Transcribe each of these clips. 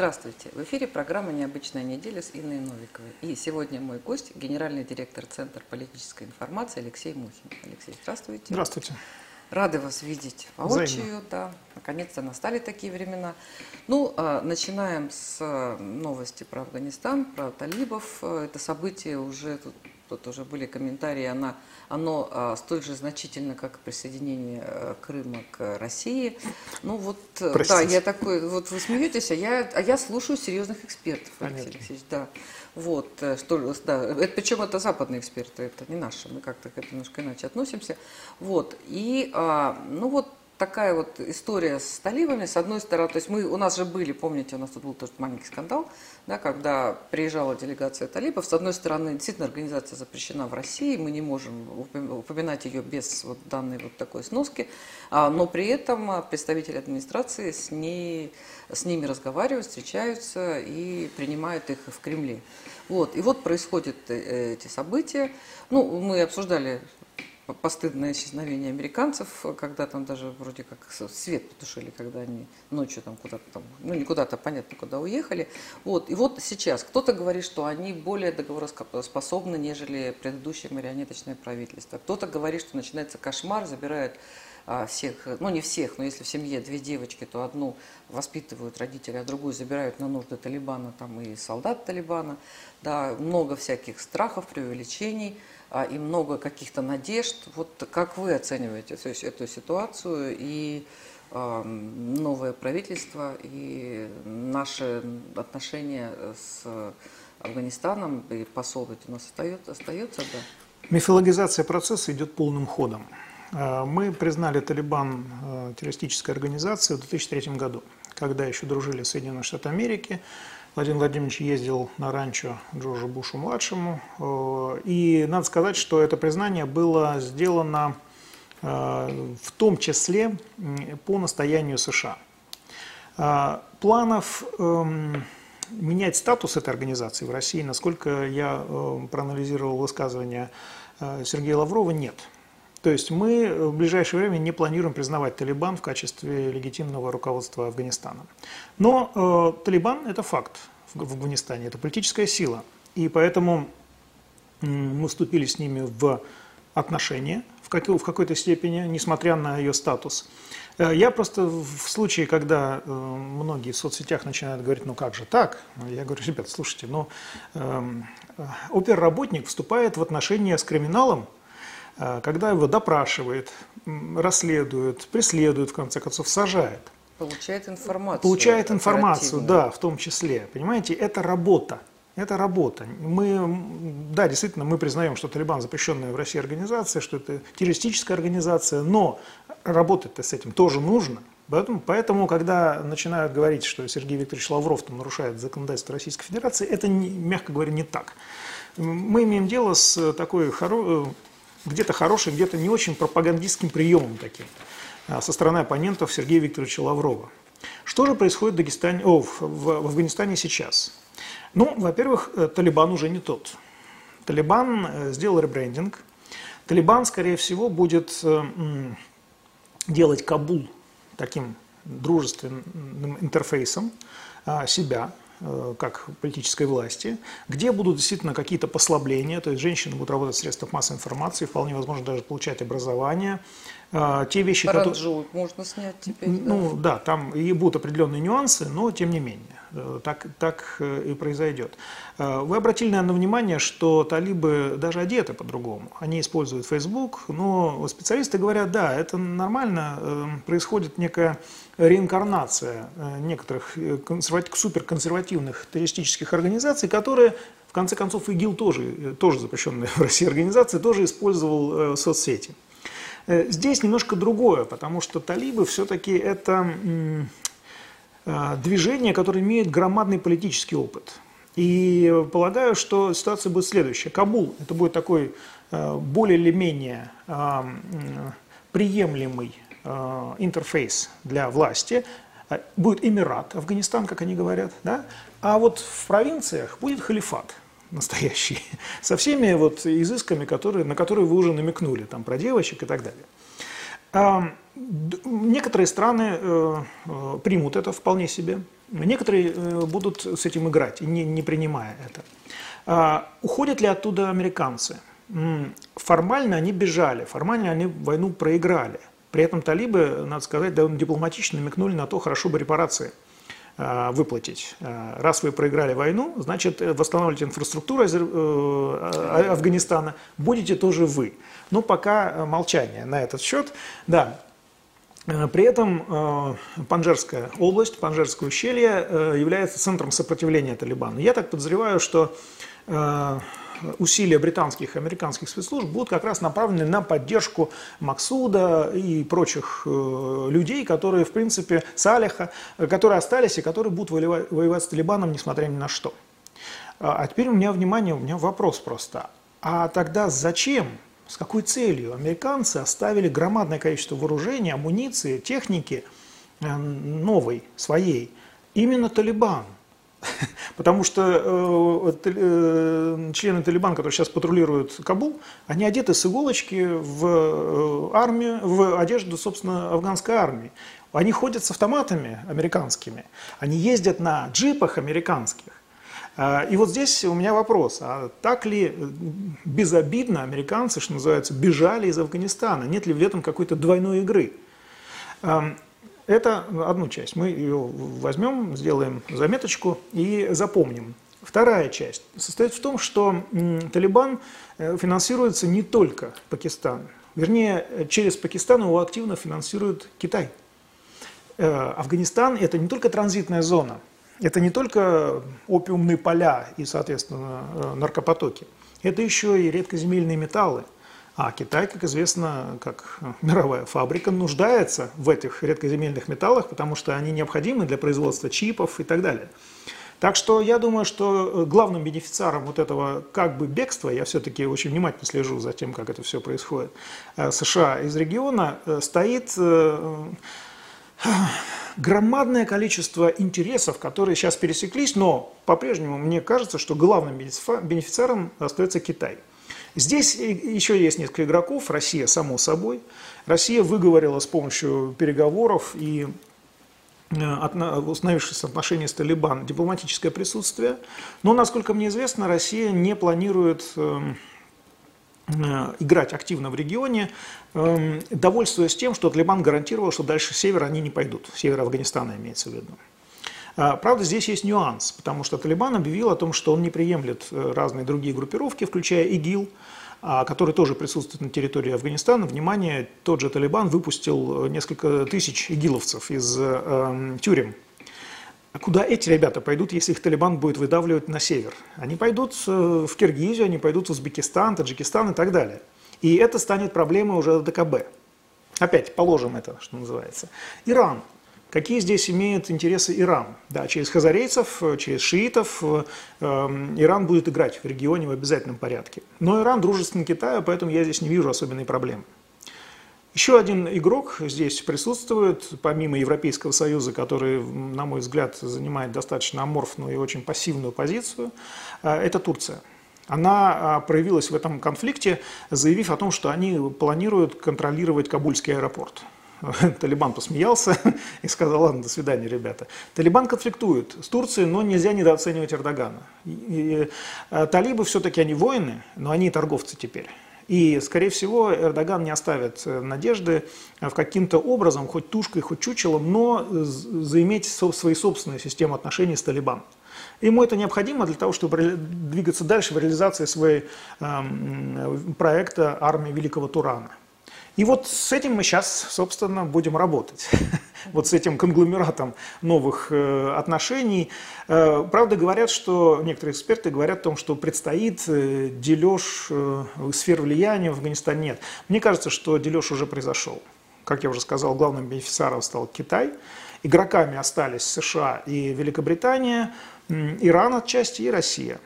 Здравствуйте. В эфире программа «Необычная неделя» с Инной Новиковой. И сегодня мой гость, генеральный директор Центра политической информации Алексей Мухин. Алексей, здравствуйте. Здравствуйте. Рады вас видеть воочию, да. Наконец-то настали такие времена. Ну, а, начинаем с а, новости про Афганистан, про талибов. Это событие уже, тут, тут уже были комментарии, она, оно а, столь же значительно, как присоединение а, Крыма к России. Ну вот, э, Простите. да, я такой, вот вы смеетесь, а я, а я слушаю серьезных экспертов, Алексей Понятно. Алексеевич, да. Вот, э, что, да, это, причем это западные эксперты, это не наши, мы как-то к этому немножко иначе относимся. Вот, и, а, ну вот такая вот история с талибами, с одной стороны, то есть мы, у нас же были, помните, у нас тут был тоже маленький скандал, да, когда приезжала делегация талибов, с одной стороны, действительно, организация запрещена в России, мы не можем упом- упоминать ее без вот данной вот такой сноски, а, но при этом представители администрации с, ней, с ними разговаривают, встречаются и принимают их в Кремле. Вот. И вот происходят э, эти события. Ну, мы обсуждали постыдное исчезновение американцев, когда там даже вроде как свет потушили, когда они ночью там куда-то там, ну не куда-то, понятно, куда уехали. Вот. И вот сейчас кто-то говорит, что они более договороспособны, нежели предыдущее марионеточное правительство. Кто-то говорит, что начинается кошмар, забирают а, всех, ну не всех, но если в семье две девочки, то одну воспитывают родители, а другую забирают на нужды Талибана, там и солдат Талибана, да, много всяких страхов, преувеличений а, и много каких-то надежд. Вот как вы оцениваете эту ситуацию и а, новое правительство и наши отношения с Афганистаном и посол ведь у нас остается, остается да? Мифологизация процесса идет полным ходом. Э, Мы признали Талибан э, террористической организацией в 2003 году, когда еще дружили Соединенные Штаты Америки. Владимир Владимирович ездил на ранчо Джорджу Бушу-младшему. Э, И надо сказать, что это признание было сделано э, в том числе по настоянию США. А, Планов эм, менять статус этой организации в России, насколько я э, проанализировал высказывания э, Сергея Лаврова, нет. То есть мы в ближайшее время не планируем признавать Талибан в качестве легитимного руководства Афганистаном. Но э, Талибан – это факт в Афганистане, это политическая сила. И поэтому мы вступили с ними в отношения в, какой- в какой-то степени, несмотря на ее статус. Э, Я просто в случае, когда э, многие в соцсетях начинают говорить, ну как же так, я говорю, ребят, слушайте, ну эм, э, оперработник вступает в отношения с криминалом, э, когда его допрашивает, расследует, преследует, в конце концов, сажает. Получает информацию. Получает информацию, да, в том числе. Понимаете, это работа. Это работа. Мы, да, действительно, мы признаем, что Талибан запрещенная в России организация, что это террористическая организация, но работать-то с этим тоже нужно. Поэтому, поэтому, когда начинают говорить, что Сергей Викторович Лавров там нарушает законодательство Российской Федерации, это, не- мягко говоря, не так. Мы имеем дело с такой хоро- э, где-то хорошим, где-то не очень пропагандистским приемом таким а, со стороны оппонентов Сергея Викторовича Лаврова. Что же происходит в, Дагестане, о, в, в- Афганистане сейчас? Ну, во-первых, э, Талибан уже не тот. Талибан э, сделал ребрендинг. Талибан, скорее всего, будет э, делать Кабул таким дружественным интерфейсом а, себя, как политической власти, где будут действительно какие-то послабления, то есть женщины будут работать в средствах массовой информации, вполне возможно даже получать образование. А, Те вещи, которые... Параджу можно снять теперь. да. Ну да, там и будут определенные нюансы, но тем не менее, э, так, так э, и произойдет. Э, Вы обратили, наверное, внимание, что талибы даже одеты по-другому. Они используют Facebook, но специалисты говорят, да, это нормально, э, происходит некая реинкарнация э, некоторых э, консервати- суперконсервативных террористических организаций, которые в конце концов, ИГИЛ тоже, э, тоже запрещенная в России организация, тоже использовал соцсети. Здесь немножко другое, потому что талибы все-таки это движение, которое имеет громадный политический опыт. И полагаю, что ситуация будет следующая. Кабул – это будет такой более или менее приемлемый интерфейс для власти. Э, Будет Эмират, Афганистан, как они говорят, да? а вот в провинциях будет халифат настоящий, со всеми вот изысками, которые, на которые вы уже намекнули, там про девочек и так далее. Некоторые страны э, э, примут это вполне себе. Некоторые будут с этим играть, не, не принимая это. А, уходят ли оттуда американцы? Формально они бежали, формально они войну проиграли. При этом талибы, надо сказать, довольно дипломатично намекнули на то, хорошо бы репарации а, выплатить. А, раз вы проиграли войну, значит, восстанавливать инфраструктуру Афганистана будете тоже вы. Но пока молчание на этот счет. Да, при этом Панжерская область, Панжерское ущелье является центром сопротивления Талибану. Я так подозреваю, что Э, усилия британских и американских спецслужб будут как раз направлены на поддержку Максуда и прочих э, людей, которые, в принципе, Салиха, которые остались и которые будут воевать, с Талибаном, несмотря ни на что. А, а теперь у меня внимание, у меня вопрос просто. А тогда зачем, с какой целью американцы оставили громадное количество вооружения, амуниции, техники э, новой, своей, именно Талибану? Потому что э, э, члены Талибан, которые сейчас патрулируют Кабул, они одеты с иголочки в э, армию, в одежду, собственно, афганской армии. Они ходят с автоматами американскими, они ездят на джипах американских. А, и вот здесь у меня вопрос, а так ли безобидно американцы, что называется, бежали из Афганистана? Нет ли в этом какой-то двойной игры? Это одну часть. Мы ее возьмем, сделаем заметочку и запомним. Вторая часть состоит в том, что Талибан э, финансируется не только Пакистан. Вернее, через Пакистан его активно финансирует Китай. Э, Афганистан – это не только транзитная зона, это не только опиумные поля и, соответственно, э, наркопотоки. Это еще и редкоземельные металлы – а Китай, как известно, как мировая фабрика, нуждается в этих редкоземельных металлах, потому что они необходимы для производства чипов и так далее. Так что я думаю, что главным бенефициаром вот этого как бы бегства, я все-таки очень внимательно слежу за тем, как это все происходит, э, США из региона, э, стоит э, громадное количество интересов, которые сейчас пересеклись, но по-прежнему мне кажется, что главным бенефициаром остается Китай. Здесь еще есть несколько игроков, Россия, само собой. Россия выговорила с помощью переговоров и э, установившись отношения с Талибан, дипломатическое присутствие. Но, насколько мне известно, Россия не планирует эм, э, играть активно в регионе, эм, довольствуясь тем, что Талибан гарантировал, что дальше север они не пойдут. Север Афганистана имеется в виду. А, правда, здесь есть нюанс, потому что Талибан объявил о том, что он не приемлет э, разные другие группировки, включая ИГИЛ, а, который тоже присутствует на территории Афганистана. Внимание, тот же Талибан выпустил э, несколько тысяч игиловцев из э, тюрем. А куда эти ребята пойдут, если их Талибан будет выдавливать на север? Они пойдут э, в Киргизию, они пойдут в Узбекистан, Таджикистан и так далее. И это станет проблемой уже ДКБ. Опять положим это, что называется. Иран. Какие здесь имеют интересы Иран? Да, через хазарейцев, через шиитов э, Иран будет играть в регионе в обязательном порядке. Но Иран дружественный Китаю, поэтому я здесь не вижу особенной проблемы. Еще один игрок здесь присутствует, помимо Европейского Союза, который, на мой взгляд, занимает достаточно аморфную и очень пассивную позицию, э, это Турция. Она э, проявилась в этом конфликте, заявив о том, что они планируют контролировать Кабульский аэропорт. Талибан посмеялся и сказал, ладно, до свидания, ребята. Талибан конфликтует с Турцией, но нельзя недооценивать Эрдогана. И, и, э, талибы все-таки они воины, но они торговцы теперь. И, скорее всего, Эрдоган не оставит э, надежды э, в каким-то образом, хоть тушкой, хоть чучелом, но заиметь свои собственные системы отношений с Талибаном. Ему это необходимо для того, чтобы двигаться дальше в реализации своего эм, проекта армии Великого Турана. И вот с этим мы сейчас, собственно, будем работать. Вот с этим конгломератом новых э, отношений. Э, правда, говорят, что некоторые эксперты говорят о том, что предстоит э, дележ сфер влияния в Афганистане. Нет. Мне кажется, что дележ уже произошел. Как я уже сказал, главным бенефициаром стал Китай. Игроками остались США и Великобритания, Иран отчасти и Россия.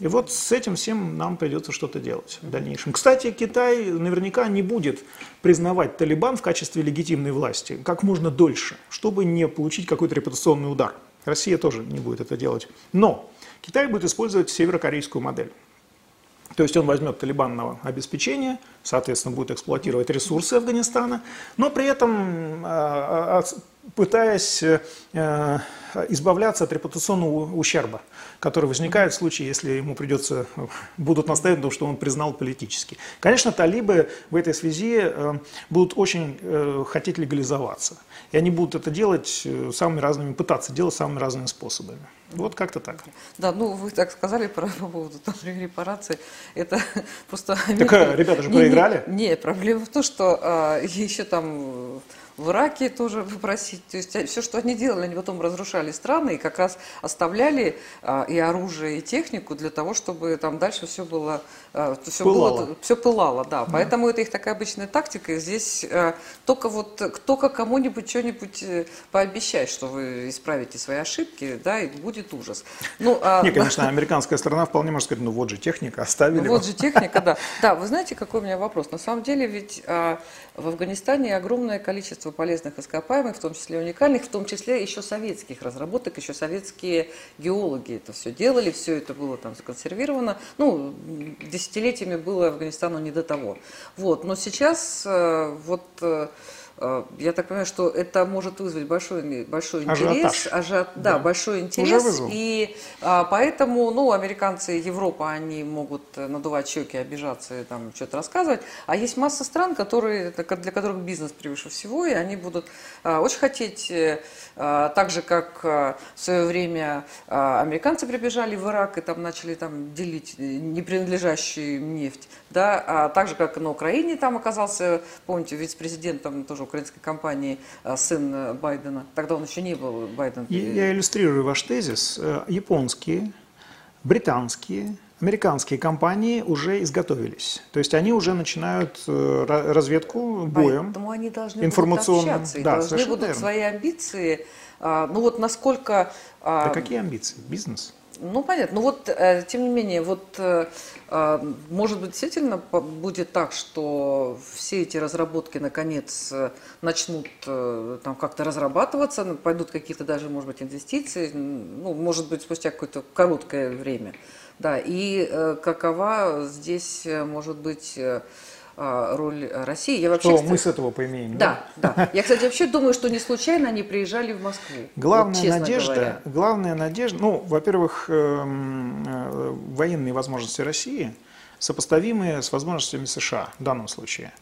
И вот с этим всем нам придется что-то делать в дальнейшем. Кстати, Китай наверняка не будет признавать Талибан в качестве легитимной власти как можно дольше, чтобы не получить какой-то репутационный удар. Россия тоже не будет это делать. Но Китай будет использовать северокорейскую модель. То есть он возьмет талибанного обеспечение, соответственно, будет эксплуатировать ресурсы Афганистана, но при этом а, а, пытаясь э, избавляться от репутационного ущерба, который возникает в случае, если ему придется, будут настаивать на том, что он признал политически. Конечно, талибы в этой связи э, будут очень э, хотеть легализоваться. И они будут это делать э, самыми разными, пытаться делать самыми разными способами. Вот как-то так. Да, ну вы так сказали про, по поводу там, репараций. Это просто... Так ребята же проиграли. Не, не, проблема в том, что а, еще там в Ираке тоже попросить. То есть все, что они делали, они потом разрушали страны и как раз оставляли а, и оружие, и технику для того, чтобы там дальше все было, а, все пылало. было, все пылало, да. да. Поэтому это их такая обычная тактика. Здесь а, только вот только кому-нибудь что-нибудь э, пообещать, что вы исправите свои ошибки, да, и будет ужас. Ну, а, Не, конечно, американская сторона вполне может сказать, ну вот же техника, оставили. Ну, вот же техника, да. Да, вы знаете, какой у меня вопрос? На самом деле ведь а, в Афганистане огромное количество полезных ископаемых, в том числе уникальных, в том числе еще советских разработок, еще советские геологи это все делали, все это было там законсервировано. Ну, десятилетиями было Афганистану не до того. Вот. Но сейчас э, вот э, я так понимаю, что это может вызвать большой, большой интерес. Ажиот, да, да, большой интерес. И а, поэтому, ну, американцы и Европа, они могут надувать щеки, обижаться и там что-то рассказывать. А есть масса стран, которые, для которых бизнес превыше всего, и они будут а, очень хотеть, а, так же, как а, в свое время а, американцы прибежали в Ирак и там начали там делить непринадлежащую нефть, да, а так же, как на Украине там оказался, помните, вице-президентом тоже украинской компании а, сын э, Байдена. Тогда он еще не был Байден. Я иллюстрирую ваш тезис. Э, японские, британские, американские компании уже изготовились. То есть они уже начинают э, разведку боем. Поэтому они должны информационным. будут общаться, и да, должны будут верно. свои амбиции. А, ну вот насколько... А, да какие амбиции? Бизнес? Ну, понятно. Ну вот, э, тем не менее, вот, э, э, может быть, действительно будет так, что все эти разработки, наконец, начнут там как-то разрабатываться, пойдут какие-то даже, может быть, инвестиции, ну, может быть, спустя какое-то короткое время. Да, и какова здесь может быть а, роль России. Я вообще, что кстати, мы с этого поимеем. Да, да, да. Я, кстати, вообще думаю, что не случайно они приезжали в Москву. Главная вот, надежда, говоря. главная надежда, ну, во-первых, эм, э, военные возможности России сопоставимые с возможностями США в данном случае.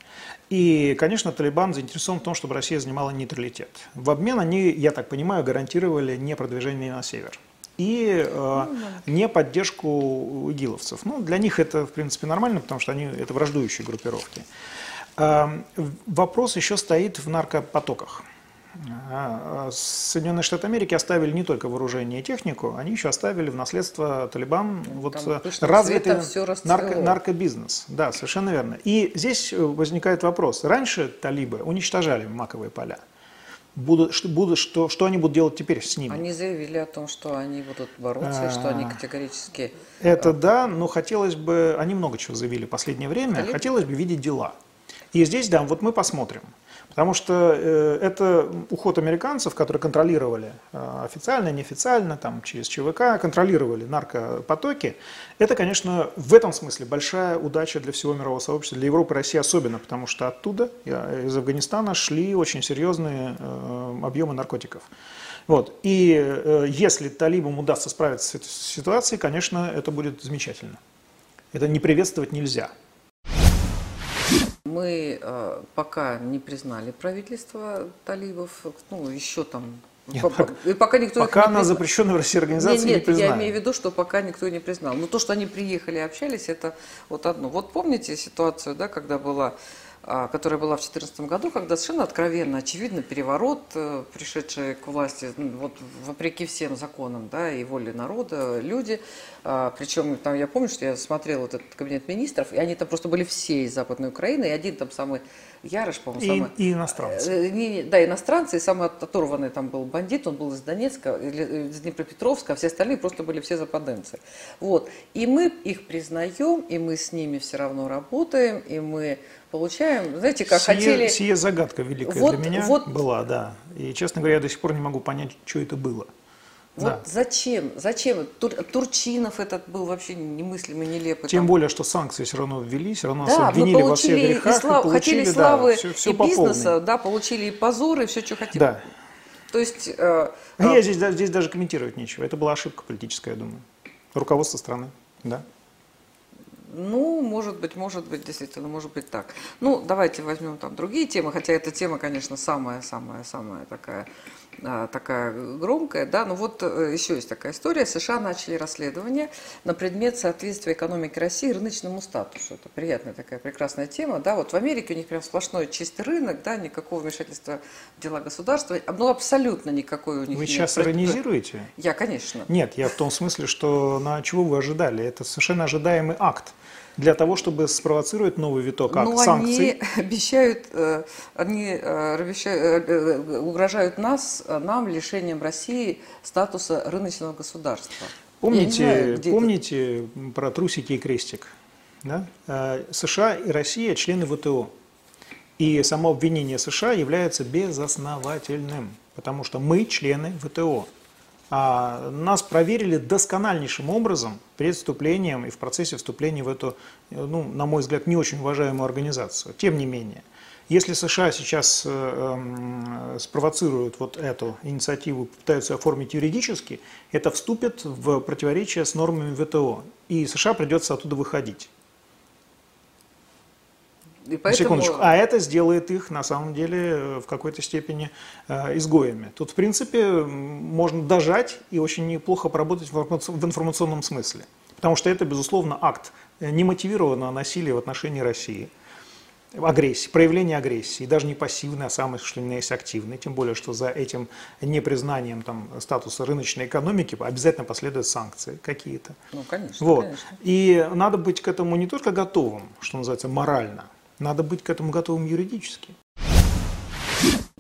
И, конечно, Талибан заинтересован в том, чтобы Россия занимала нейтралитет. В обмен они, я так понимаю, гарантировали не продвижение на север и э, не поддержку игиловцев. Ну, для них это, в принципе, нормально, потому что они это враждующие группировки. Э, вопрос еще стоит в наркопотоках. А, Соединенные Штаты Америки оставили не только вооружение и технику, они еще оставили в наследство Талибан ну, вот развитый нарко, наркобизнес. Да, совершенно верно. И здесь возникает вопрос. Раньше талибы уничтожали маковые поля будут, что, будут, что, что они будут делать теперь с ними? Они заявили о том, что они будут бороться, а, что они категорически... Это а, да, но хотелось бы... Они много чего заявили в последнее время. Хотелось бы видеть дела. И здесь, да, вот мы посмотрим. Потому что э, это уход американцев, которые контролировали э, официально, неофициально, там, через ЧВК, контролировали наркопотоки. Это, конечно, в этом смысле большая удача для всего мирового сообщества, для Европы и России особенно, потому что оттуда, из Афганистана, шли очень серьезные э, объемы наркотиков. Вот. И э, если талибам удастся справиться с этой ситуацией, конечно, это будет замечательно. Это не приветствовать нельзя. Мы э, пока не признали правительство талибов, ну, еще там нет, пока, и пока никто пока она запрещенная в России организация нет, нет, не признали. я имею в виду, что пока никто не признал. Но то, что они приехали и общались, это вот одно. Вот помните ситуацию, да, когда была которая была в 2014 году, когда совершенно откровенно, очевидно, переворот, э, пришедший к власти, вот вопреки всем законам да, и воле народа, люди, а, причем там, я помню, что я смотрела этот кабинет министров, и они там просто были все из Западной Украины, и один там самый Ярыш, по-моему, самый... И иностранцы. Э, да, иностранцы, и самый оторванный там был бандит, он был из Донецка, из Днепропетровска, а все остальные просто были все западенцы. Вот. И мы их признаем, и мы с ними все равно работаем, и мы получаем, знаете, как сие, хотели... Сие загадка великая вот, для меня вот... была, да. И, честно говоря, я до сих пор не могу понять, что это было. Вот да. зачем? Зачем? Тур, Турчинов этот был вообще немыслимый, нелепый. Тем там. более, что санкции все равно ввели, все равно да, обвинили во всех грехах. И слав, и получили, хотели славы да, все, все и бизнеса, да, получили и позоры, и все, что хотели. Да. То есть... Э, а я здесь, здесь даже комментировать нечего. Это была ошибка политическая, я думаю. Руководство страны, да. Ну, может быть, может быть, действительно, может быть так. Ну, давайте возьмем там другие темы, хотя эта тема, конечно, самая-самая-самая такая такая громкая, да, но вот э, еще есть такая история. США начали расследование на предмет соответствия экономики России рыночному статусу. Это приятная такая прекрасная тема, да, вот в Америке у них прям сплошной чистый рынок, да, никакого вмешательства в дела государства, ну, абсолютно никакой у них Вы нет. сейчас иронизируете? Я, конечно. Нет, я в том смысле, что на чего вы ожидали? Это совершенно ожидаемый акт для того, чтобы спровоцировать новый виток ну, санкций? они обещают, э, они э, э, угрожают нас, нам лишением России статуса рыночного государства. Помните, знаю, помните про трусики и крестик? Да? США и Россия члены ВТО. И само обвинение США является безосновательным, потому что мы члены ВТО. А, нас проверили доскональнейшим образом перед вступлением и в процессе вступления в эту, ну, на мой взгляд, не очень уважаемую организацию. Тем не менее, если США сейчас э, э, спровоцируют вот эту инициативу, пытаются оформить юридически, это вступит в противоречие с нормами ВТО, и США придется оттуда выходить. И поэтому... Секундочку. А это сделает их, на самом деле, в какой-то степени э, изгоями. Тут, в принципе, можно дожать и очень неплохо поработать в информационном смысле. Потому что это, безусловно, акт немотивированного насилия в отношении России. Агрессии, проявление агрессии, даже не пассивный, а самый, что ни есть, активный. Тем более, что за этим непризнанием там, статуса рыночной экономики обязательно последуют санкции какие-то. Ну, конечно, вот. конечно. И надо быть к этому не только готовым, что называется, морально, надо быть к этому готовым юридически.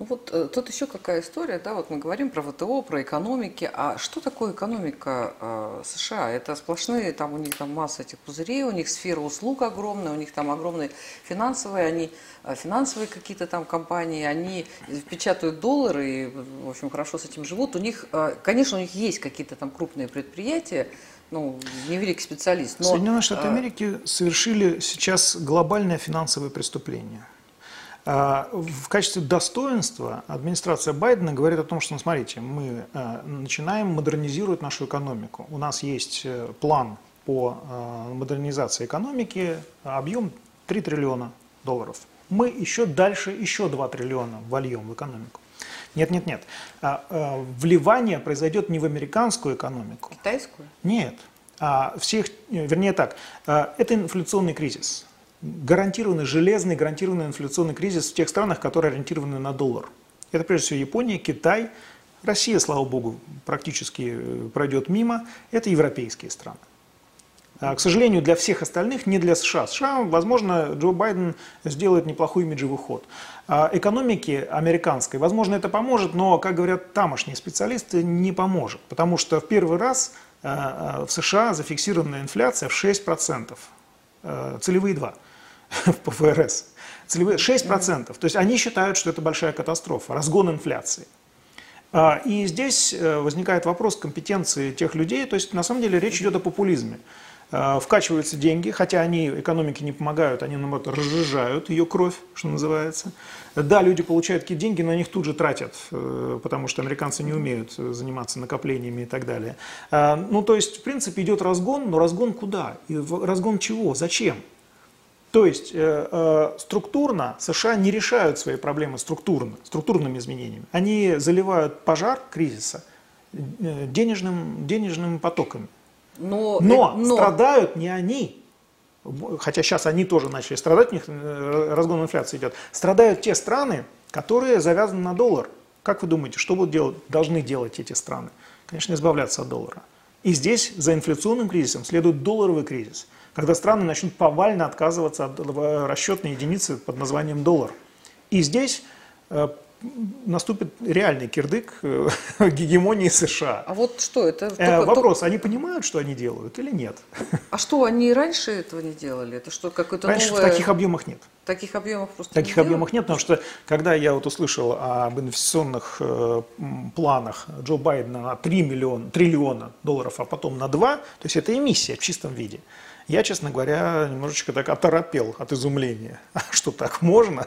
Ну вот э, тут еще какая история, да, вот мы говорим про ВТО, про экономики, а что такое экономика э, США? Это сплошные, там у них там масса этих пузырей, у них сфера услуг огромная, у них там огромные финансовые, они э, финансовые какие-то там компании, они печатают доллары и, в общем, хорошо с этим живут. У них, э, конечно, у них есть какие-то там крупные предприятия, ну, не великий специалист. Но, Соединенные Штаты а, Америки совершили сейчас глобальное финансовое преступление. А, в качестве достоинства администрация Байдена говорит о том, что, ну, смотрите, мы а, начинаем модернизировать нашу экономику. У нас есть э, план по модернизации экономики, объем 3 триллиона долларов. Мы еще дальше еще 2 триллиона вольем в экономику. Нет, нет, нет. А, а, вливание произойдет не в американскую экономику. Китайскую? Нет. А всех, вернее так, а, это инфляционный кризис. Гарантированный, железный гарантированный инфляционный кризис в тех странах, которые ориентированы на доллар. Это прежде всего Япония, Китай, Россия, слава богу, практически э, пройдет мимо. Это европейские страны. А, к сожалению, для всех остальных, не для США. США, возможно, Джо Байден сделает неплохой имиджевый ход. А, экономике американской, возможно, это поможет, но, как говорят тамошние специалисты, не поможет. Потому что в первый раз а, в США зафиксированная инфляция в 6%. Целевые 2 в ФРС. Целевые 6%. То есть они считают, что это большая катастрофа, разгон инфляции. И здесь э, возникает вопрос компетенции тех людей, то есть на самом деле речь идет о популизме. Э, вкачиваются деньги, хотя они экономике не помогают, они, наоборот, разжижают ее кровь, что называется. Да, люди получают какие-то деньги, но они их тут же тратят, э, потому что американцы не умеют заниматься накоплениями и так далее. Э, ну, то есть, в принципе, идет разгон, но разгон куда? И разгон чего? Зачем? То есть структурно США не решают свои проблемы структурно, структурными изменениями. Они заливают пожар кризиса денежным, денежными потоками. Но, но, но страдают не они, хотя сейчас они тоже начали страдать, у них э, разгон инфляции идет, страдают те страны, которые завязаны на доллар. Как вы думаете, что будут делать, должны делать эти страны? Конечно, избавляться от доллара. И здесь за инфляционным кризисом следует долларовый кризис, когда страны начнут повально отказываться от э, расчетной единицы под названием доллар. И здесь э, наступит реальный кирдык э, гегемонии США. А вот что это? Только, э, Вопрос, только... они понимают, что они делают или нет? А что, они раньше этого не делали? Это что, какое-то Раньше новое... в таких объемах нет. Таких объемов просто Таких не объемах нет, потому что когда я вот услышал об инвестиционных э, планах Джо Байдена на 3 миллиона, триллиона долларов, а потом на 2, то есть это эмиссия в чистом виде. Я, честно говоря, немножечко так оторопел от изумления. А что так можно?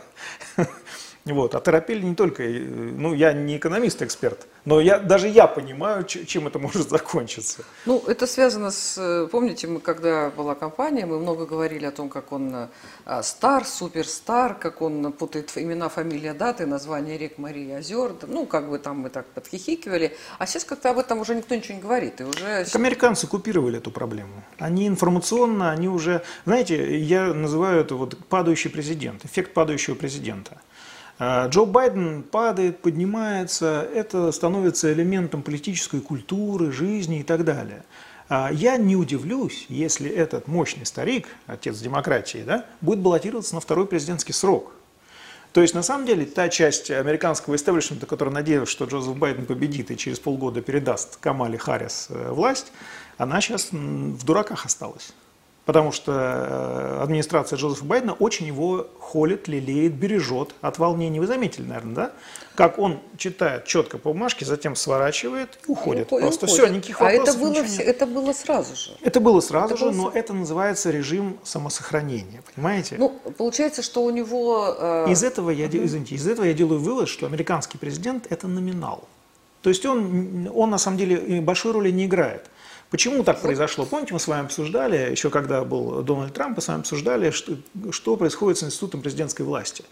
Вот. А торопили не только, э, ну я не экономист-эксперт, но я, даже я понимаю, чем это может закончиться. Ну, это связано с, э, помните, мы когда была компания, мы много говорили о том, как он э, стар, суперстар, как он путает имена, фамилия, даты, название рек, Марии, озер, ну, как бы там мы так подхихикивали, а сейчас как-то об этом уже никто ничего не говорит. И уже... Так американцы купировали эту проблему. Они информационно, они уже, знаете, я называю это вот падающий президент, эффект падающего президента. А, Джо Байден падает, поднимается, это становится элементом политической культуры, жизни и так далее. А, я не удивлюсь, если этот мощный старик, отец демократии, да, будет баллотироваться на второй президентский срок. То есть, на самом деле, та часть американского истеблишмента, которая надеялась, что Джозеф Байден победит и через полгода передаст Камале Харрис э, власть, она сейчас в дураках осталась. Потому что э, администрация Джозефа Байдена очень его холит, лелеет, бережет от волнений. Вы заметили, наверное, да? Как он читает четко по бумажке, затем сворачивает и уходит. И Просто уходит. все, никаких вопросов. А это было, все, это было сразу же. Это было сразу это же, было... но это называется режим самосохранения, понимаете? Ну, получается, что у него... Э... Из этого я, угу. извините, из этого я делаю вывод, что американский президент – это номинал. То есть он, он на самом деле большой роли не играет. Почему так произошло? Помните, мы с вами обсуждали, еще когда был Дональд Трамп, мы с вами обсуждали, что, что происходит с институтом президентской власти.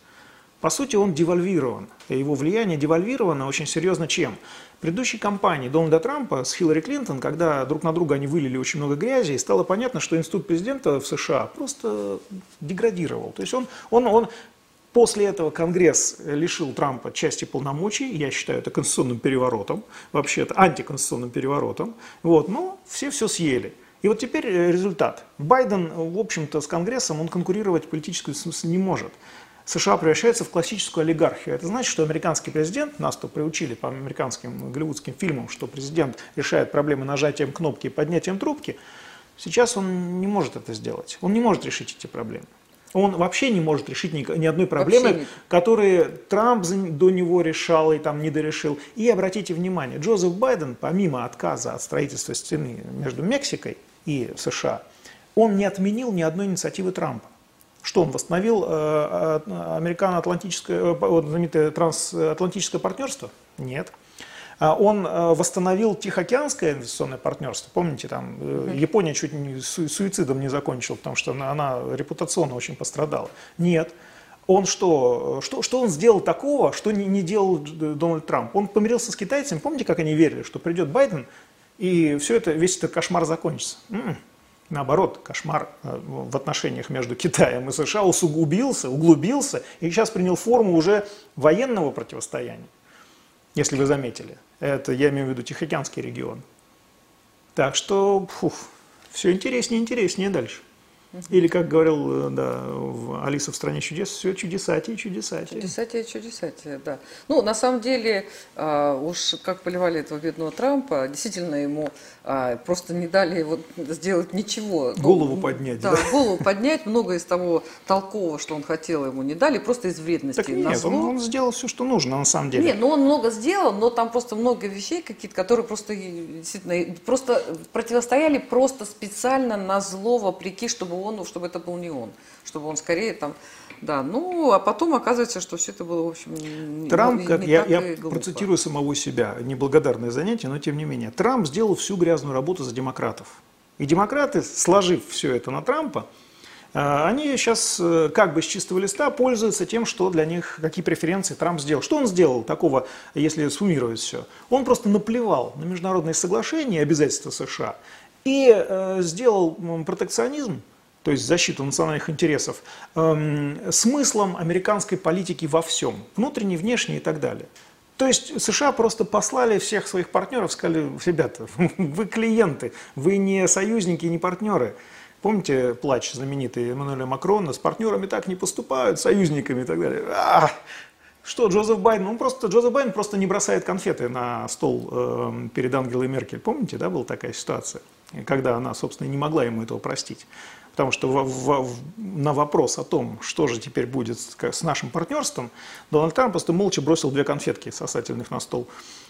По сути, он девальвирован. Его влияние девальвировано очень серьезно чем? В предыдущей кампании Дональда Трампа с Хиллари Клинтон, когда друг на друга они вылили очень много грязи, стало понятно, что институт президента в США просто деградировал. То есть он, он, он После этого Конгресс лишил Трампа части полномочий, я считаю это конституционным переворотом, вообще-то антиконституционным переворотом, вот, но все все съели. И вот теперь э, результат. Байден, в общем-то, с Конгрессом он конкурировать в политическом смысле не может. США превращается в классическую олигархию. Это значит, что американский президент, нас то приучили по американским голливудским фильмам, что президент решает проблемы нажатием кнопки и поднятием трубки, сейчас он не может это сделать. Он не может решить эти проблемы. Он вообще не может решить ни, ни одной проблемы, которые Трамп до него решал и там не дорешил. И обратите внимание, Джозеф Байден, помимо отказа от строительства стены между Мексикой и США, он не отменил ни одной инициативы Трампа. Что он восстановил э, э американо-атлантическое, э, знаменитое трансатлантическое партнерство? Нет. А он э, восстановил Тихоокеанское инвестиционное партнерство. Помните, там э, Япония чуть не суицидом не закончила, потому что она, она репутационно очень пострадала. Нет. Он что, что, что он сделал такого, что не, не делал Дональд Трамп? Он помирился с китайцами, помните, как они верили, что придет Байден, и все это, весь этот кошмар закончится? М-м. Наоборот, кошмар э, в отношениях между Китаем и США усугубился, углубился, и сейчас принял форму уже военного противостояния если вы заметили. Это я имею в виду Тихоокеанский регион. Так что, фух, все интереснее и интереснее дальше. Или, как говорил э, да, Алиса в стране чудес, все чудесатие, чудесатие. Чудесатие, чудесатие, да. Ну, на самом деле, а, уж как поливали этого бедного Трампа, действительно ему а, просто не дали его сделать ничего. Ну, голову ну, поднять, да? Да, голову поднять, много из того толкового, что он хотел, ему не дали, просто из вредности. Так нет, он, он сделал все, что нужно, на самом деле. Нет, ну он много сделал, но там просто много вещей какие-то, которые просто действительно просто противостояли просто специально на зло, вопреки, чтобы он, чтобы это был не он, чтобы он скорее там, да, ну, а потом оказывается, что все это было, в общем, Трамп, не, как не я, я процитирую самого себя, неблагодарное занятие, но тем не менее, Трамп сделал всю грязную работу за демократов. И демократы, сложив все это на Трампа, э, они сейчас э, как бы с чистого листа пользуются тем, что для них, какие преференции Трамп сделал. Что он сделал такого, если суммировать все? Он просто наплевал на международные соглашения и обязательства США и э, сделал протекционизм то есть защиту национальных интересов, эм, смыслом американской политики во всем, внутренней, внешней и так далее. То есть США просто послали всех своих партнеров, сказали, ребята, вы клиенты, вы не союзники, не партнеры. Помните плач знаменитый Эммануэля Макрона, с партнерами так не поступают, союзниками и так далее. А, что Джозеф Байден? Он просто, Джозеф Байден просто не бросает конфеты на стол э, перед Ангелой Меркель. Помните, да, была такая ситуация, когда она, собственно, не могла ему этого простить. Потому что в, в, на вопрос о том, что же теперь будет с, с нашим партнерством, Дональд Трамп просто молча бросил две конфетки сосательных на стол.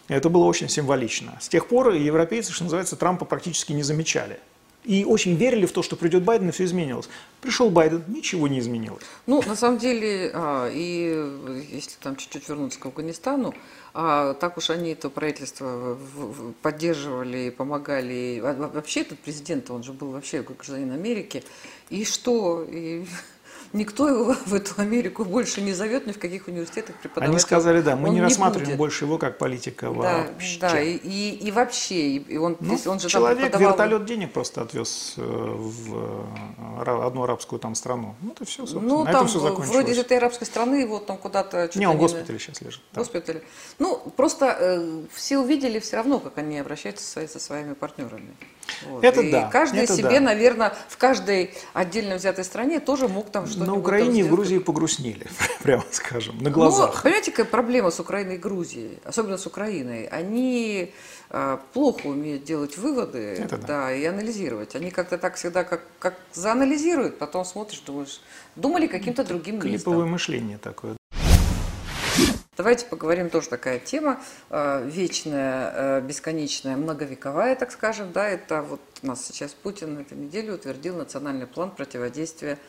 Это было очень символично. С тех пор европейцы, что называется, Трампа практически не замечали. И очень верили в то, что придет Байден и все изменилось. Пришел Байден, ничего не изменилось. Ну, на самом деле, а, и если там чуть-чуть вернуться к Афганистану, а, так уж они это правительство поддерживали, помогали. Вообще этот президент, он же был вообще гражданин Америки. И что? И никто его в эту Америку больше не зовет, ни в каких университетах преподавать. Они сказали, да, мы не рассматриваем будет. больше его как политика да, вообще. Да, и, и, и вообще, и он, ну, он же человек там преподавал... вертолет денег просто отвез э, в э, одну арабскую там страну. Ну, это все, собственно. Ну, На там все закончилось. вроде из этой арабской страны его там куда-то... Не, он в госпитале сейчас лежит. В госпитале. Ну, просто э, все увидели все равно, как они обращаются со своими партнерами. Вот. Это и да. каждый это себе, да. наверное, в каждой отдельно взятой стране тоже мог там что-то. На Украине и в Грузии погрустнели, прямо скажем, на глазах. Но, понимаете, какая проблема с Украиной и Грузией, особенно с Украиной? Они э, плохо умеют делать выводы, это да. да, и анализировать. Они как-то так всегда как, как заанализируют, потом смотришь, думаешь, думали каким-то другим Клиповое местом. Мышление такое. Давайте поговорим, тоже такая тема, э, вечная, э, бесконечная, многовековая, так скажем. Да, это вот у нас сейчас Путин на этой неделе утвердил национальный план противодействия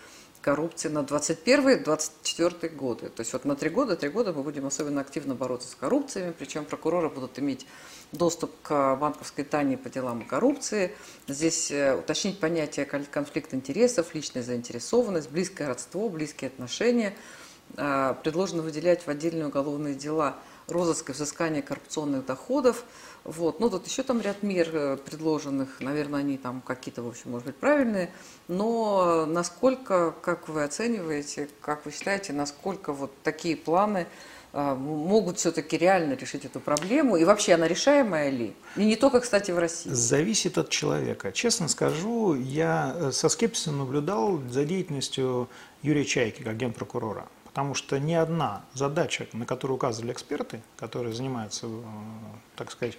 коррупции на 21-24 годы. То есть вот на три года, три года мы будем особенно активно бороться с коррупциями, причем прокуроры будут иметь доступ к банковской тайне по делам коррупции. Здесь э, уточнить понятие конфликт интересов, личная заинтересованность, близкое родство, близкие отношения – предложено выделять в отдельные уголовные дела розыск и взыскание коррупционных доходов. Вот. Ну, тут еще там ряд мер э, предложенных, наверное, они там какие-то, в общем, может быть, правильные, но насколько, как вы оцениваете, как вы считаете, насколько вот такие планы а, могут все-таки реально решить эту проблему? И вообще она решаемая ли? И не только, кстати, в России. Зависит от человека. Честно скажу, я э, со скепсисом наблюдал за деятельностью Юрия Чайки, как генпрокурора. Потому что ни одна задача, на которую указывали эксперты, которые занимаются, э, так сказать,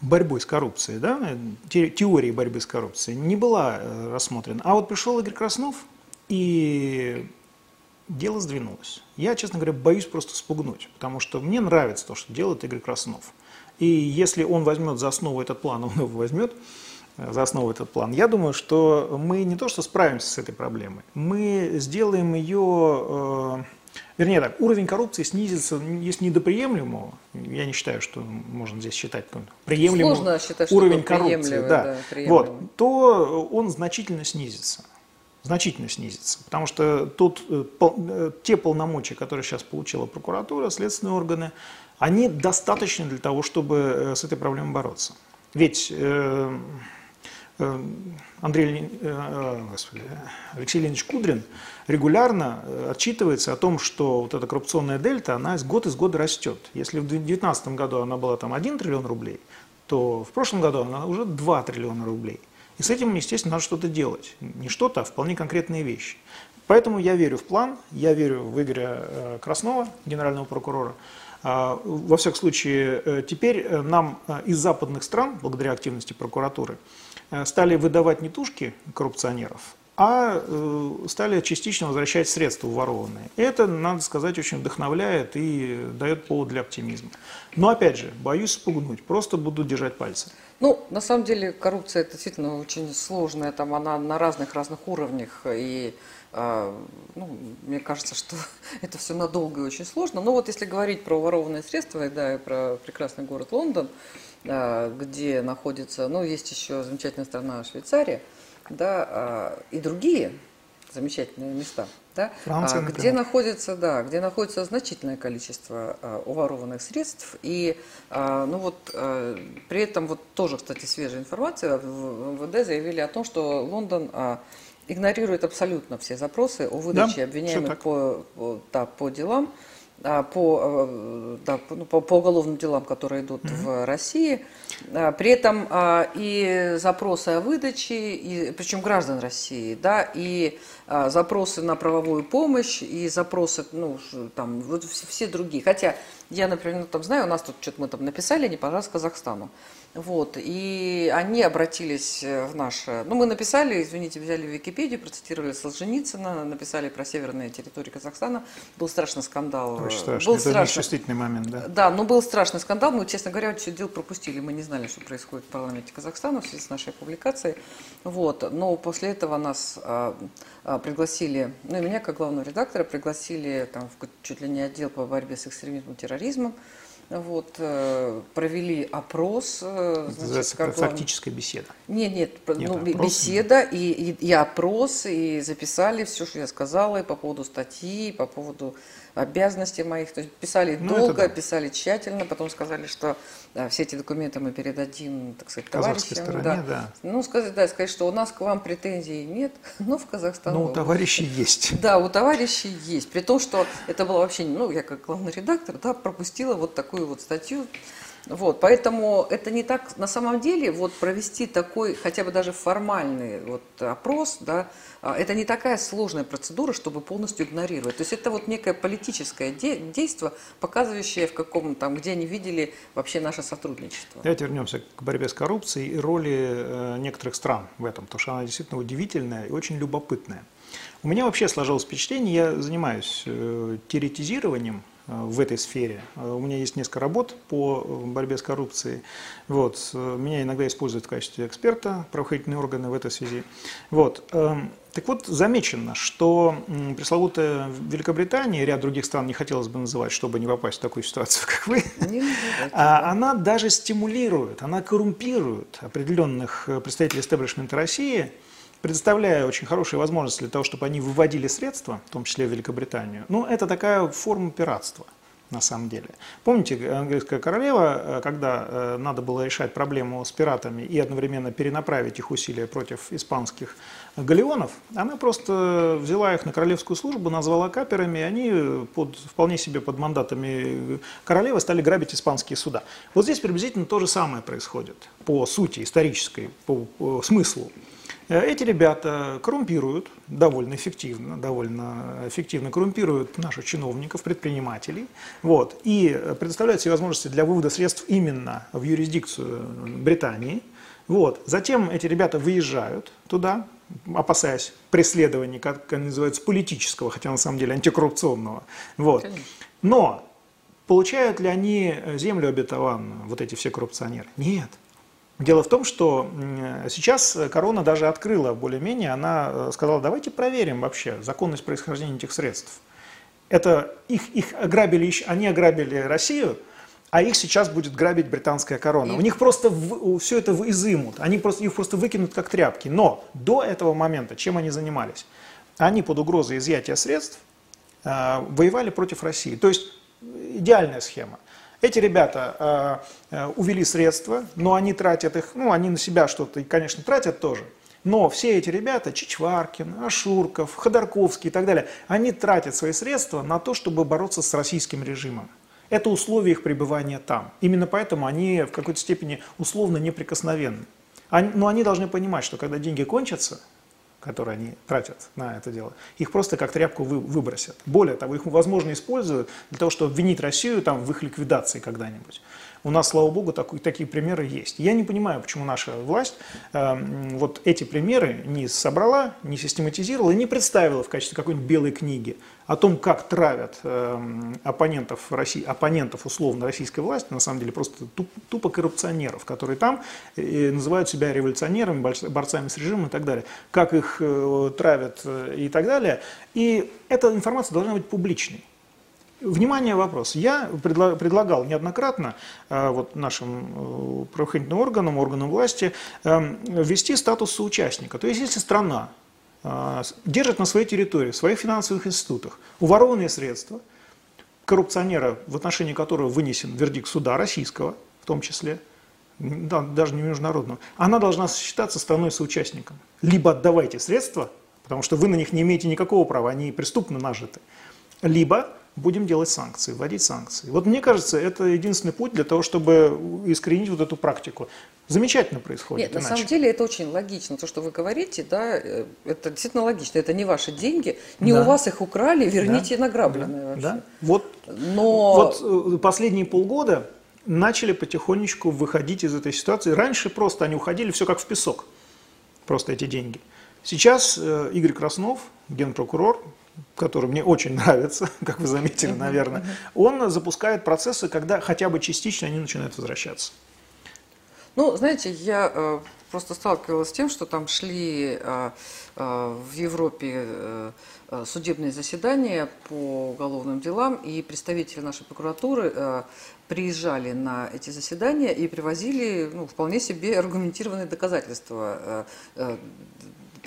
борьбой с коррупцией, да, теорией борьбы с коррупцией, не была э, рассмотрена. А вот пришел Игорь Краснов, и дело сдвинулось. Я, честно говоря, боюсь просто спугнуть, потому что мне нравится то, что делает Игорь Краснов. И если он возьмет за основу этот план, он его возьмет, за основу этот план. Я думаю, что мы не то что справимся с этой проблемой, мы сделаем ее, э, вернее так, уровень коррупции снизится, если не до приемлемого, я не считаю, что можно здесь считать приемлемым Сложно считать, уровень коррупции, да, да вот, то он значительно снизится значительно снизится. Потому что тут э, э, те полномочия, которые сейчас получила прокуратура, следственные органы, они достаточны для того, чтобы с этой проблемой бороться. Ведь Э, Андрей, э, э, господи, Алексей Леонидович Кудрин регулярно отчитывается о том, что вот эта коррупционная дельта, она год из года растет. Если в 2019 году она была там 1 триллион рублей, то в прошлом году она уже 2 триллиона рублей. И с этим, естественно, надо что-то делать. Не что-то, а вполне конкретные вещи. Поэтому я верю в план, я верю в Игоря Краснова, генерального прокурора. А, во всяком случае, теперь нам из западных стран, благодаря активности прокуратуры, Э, стали выдавать не тушки коррупционеров, а э, стали частично возвращать средства ворованные. Это, надо сказать, очень вдохновляет и дает повод для оптимизма. Но, опять же, боюсь спугнуть, просто буду держать пальцы. Ну, на самом деле, коррупция это действительно очень сложная, там она на разных-разных уровнях, и э, ну, мне кажется, что это все надолго и очень сложно. Но вот если говорить про ворованные средства, да, и про прекрасный город Лондон, где находится, ну, есть еще замечательная страна Швейцария, да, а, и другие замечательные места, да, Франция, где находится, да, где находится значительное количество а, уворованных средств, и, ну вот, при этом вот тоже, кстати, свежая информация, в МВД заявили о том, что Лондон игнорирует абсолютно все запросы о выдаче да, обвиняемых по, по, да, по делам, а, по, э, да, ну, по, по уголовным делам, которые идут mm-hmm. в России. А, при этом а, и запросы о выдаче, и, причем граждан России, да, и запросы на правовую помощь, и запросы, ну, там, вот все, все другие. Хотя я, например, ну, там знаю, у нас тут что-то мы там написали, не пожалуйста, Казахстану. Вот, и они обратились в наше... Ну, мы написали, извините, взяли в Википедию, процитировали Солженицына, написали про северные территории Казахстана. Был страшный скандал. Очень страшный. Был Это страшный. чувствительный момент, да? Да, но был страшный скандал. Мы, честно говоря, все дело пропустили. Мы не знали, что происходит в парламенте Казахстана в связи с нашей публикацией. Вот. Но после этого нас а, пригласили, ну и меня как главного редактора пригласили там, в чуть ли не отдел по борьбе с экстремизмом и терроризмом. Вот, э, провели опрос. э, Это значит, как фактическая беседа. нет, нет, Нет, ну, опрос беседа и, и, и опрос, и записали все, что я сказала, и по поводу статьи, и по поводу обязанностей моих. То есть писали Ну, долго, да. писали тщательно, потом сказали, что да, все эти документы мы передадим, так сказать, Казахской товарищам. стороне, да. Ну, сказать, да, сказать, что у нас к вам претензий нет, но в Казахстан. Но у товарищей есть. да, у товарищей есть. При том, что это было вообще, ну, я как главный редактор, да, пропустила вот такую вот статью. Вот, поэтому это не так, на самом деле, вот провести такой, хотя бы даже формальный вот опрос, да, а, это не такая сложная процедура, чтобы полностью игнорировать. То есть это вот некое политическое де- действие, показывающее, в каком там, где они видели вообще наше сотрудничество. Давайте вернемся к борьбе с коррупцией и роли э, некоторых стран в этом, потому что она действительно удивительная и очень любопытная. У меня вообще сложилось впечатление, я занимаюсь э, теоретизированием в этой сфере. Э, У меня есть несколько работ по э, борьбе с коррупцией. Вот. э, Меня иногда используют в качестве эксперта правоохранительные органы в этой связи. Вот. эм, Так вот, замечено, что пресловутая Великобритания и ряд других стран не хотелось бы называть, чтобы не попасть в такую ситуацию, как вы, а она даже стимулирует, она коррумпирует определенных э, представителей истеблишмента России, предоставляя очень хорошие возможности для того, чтобы они выводили средства, в том числе в Великобританию. Ну, это такая форма пиратства на самом деле. Помните, английская королева, э, когда э, надо было решать проблему с пиратами и одновременно перенаправить их усилия против испанских галеонов, она просто взяла их на королевскую службу, назвала каперами, и они под, вполне себе под мандатами королевы стали грабить испанские суда. Вот здесь приблизительно то же самое происходит по сути исторической, по, по смыслу. Э, Эти ребята коррумпируют довольно эффективно, довольно эффективно коррумпируют наших чиновников, предпринимателей, вот, и предоставляют себе возможности для вывода средств именно в юрисдикцию Британии. Вот. Затем эти ребята выезжают туда, опасаясь преследования, как они называются, политического, хотя на самом деле антикоррупционного. Вот. Конечно. Но получают ли они землю обетованную, вот эти все коррупционеры? Нет. Дело в том, что сейчас корона даже открыла более-менее, она э, сказала, давайте проверим вообще законность происхождения этих средств. Это их, их ограбили, они ограбили Россию, а их сейчас будет грабить британская корона. И- У них просто все это в- изымут, они просто, их просто выкинут как тряпки. Но до этого момента чем они занимались? Они под угрозой изъятия средств э, воевали против России. То есть идеальная схема. Эти ребята э, э, увели средства, но они тратят их, ну, они на себя что-то, конечно, тратят тоже. Но все эти ребята, Чичваркин, Ашурков, Ходорковский и так далее, они тратят свои средства на то, чтобы бороться с российским режимом. Это условия их пребывания там. Именно поэтому они в какой-то степени условно неприкосновенны. Они- но они должны понимать, что когда деньги кончатся, которые они тратят на это дело, их просто как тряпку вы- выбросят. Более того, их, возможно, используют для того, чтобы обвинить Россию там, в их ликвидации когда-нибудь. У нас, слава богу, такой- такие примеры есть. Я не понимаю, почему наша власть э, вот эти примеры не собрала, не систематизировала и не представила в качестве какой-нибудь белой книги о том, как травят э, м, оппонентов, России, оппонентов условно российской власти, на самом деле просто туп- тупо коррупционеров, которые там э, называют себя революционерами, борц- борцами с режимом и так далее, как их э, травят э, и так далее. И эта информация должна быть публичной. Внимание, вопрос. Я предла- предлагал неоднократно вот нашим правоохранительным органам, органам власти э, ввести статус соучастника. То есть, если страна с- держит на своей территории, в своих финансовых институтах уворованные средства, коррупционера, в отношении которого вынесен вердикт суда российского, в том числе, да, даже не международного, она должна считаться страной соучастником. Либо отдавайте средства, потому что вы на них не имеете никакого права, они преступно нажиты, либо будем делать санкции, вводить санкции. Вот мне кажется, это единственный путь для того, чтобы искоренить вот эту практику. Замечательно происходит. Нет, на иначе. самом деле это очень логично. То, что вы говорите, да, э, это действительно логично. Это не ваши деньги, не Да. у вас их украли, верните Да, награбленное да, вообще. да. Вот Но Вот э, последние полгода начали потихонечку выходить из этой ситуации. Раньше просто они уходили, все как в песок, просто эти деньги. Сейчас э, Игорь Краснов, генпрокурор, который мне очень нравится, как вы заметили, наверное, он запускает процессы, когда хотя бы частично они начинают возвращаться. Ну, знаете, я э, просто сталкивалась с тем, что там шли э, э, в Европе судебные заседания по уголовным делам, и представители нашей прокуратуры приезжали на эти заседания и привозили ну, вполне себе аргументированные доказательства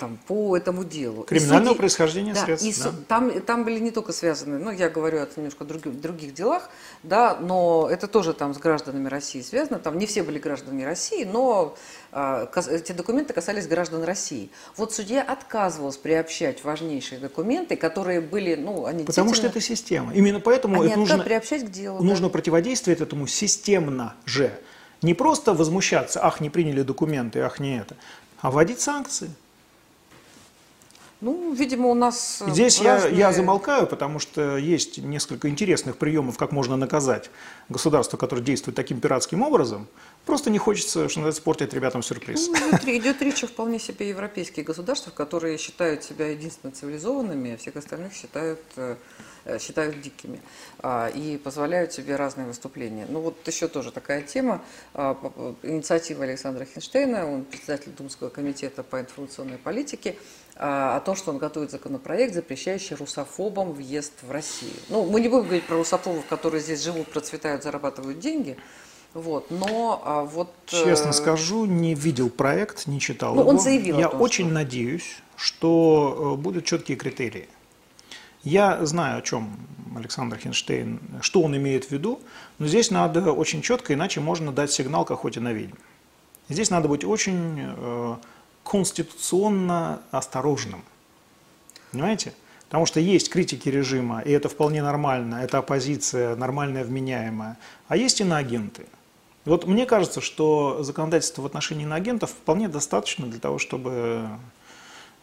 там, по этому делу. Криминального судей, происхождения да, средств. И да. там, там были не только связаны, ну, я говорю о немножко других, других делах, да, но это тоже там с гражданами России связано. Там не все были гражданами России, но э, эти документы касались граждан России. Вот судья отказывался приобщать важнейшие документы, которые были, ну, они Потому что это система. Именно поэтому это нужно, приобщать к делу. Нужно да. противодействовать этому системно же. Не просто возмущаться, ах, не приняли документы, ах, не это, а вводить санкции. Ну, видимо, у нас э, Здесь разные... я, я замолкаю, потому что есть несколько интересных приемов, как можно наказать государство, которое действует таким пиратским образом. Просто не хочется, что называется, портить ребятам сюрприз. Ну, идет, идет речь о вполне себе европейских государствах, которые считают себя единственно цивилизованными, а всех остальных считают, э, считают дикими а, и позволяют себе разные выступления. Ну вот еще тоже такая тема, а, инициатива Александра Хинштейна, он председатель Думского комитета по информационной политике, о том, что он готовит законопроект, запрещающий русофобам въезд в Россию. Ну, мы не будем говорить про русофобов, которые здесь живут, процветают, зарабатывают деньги, вот, но а, вот... Честно э, скажу, не видел проект, не читал ну, его. Он заявил Я том, очень что... надеюсь, что э, будут четкие критерии. Я знаю, о чем Александр Хинштейн, что он имеет в виду, но здесь надо очень четко, иначе можно дать сигнал к охоте на ведьм. Здесь надо быть очень э, конституционно осторожным. Понимаете? Потому что есть критики режима, и это вполне нормально, это оппозиция нормальная, вменяемая, а есть иноагенты. Вот мне кажется, что законодательство в отношении иноагентов вполне достаточно для того, чтобы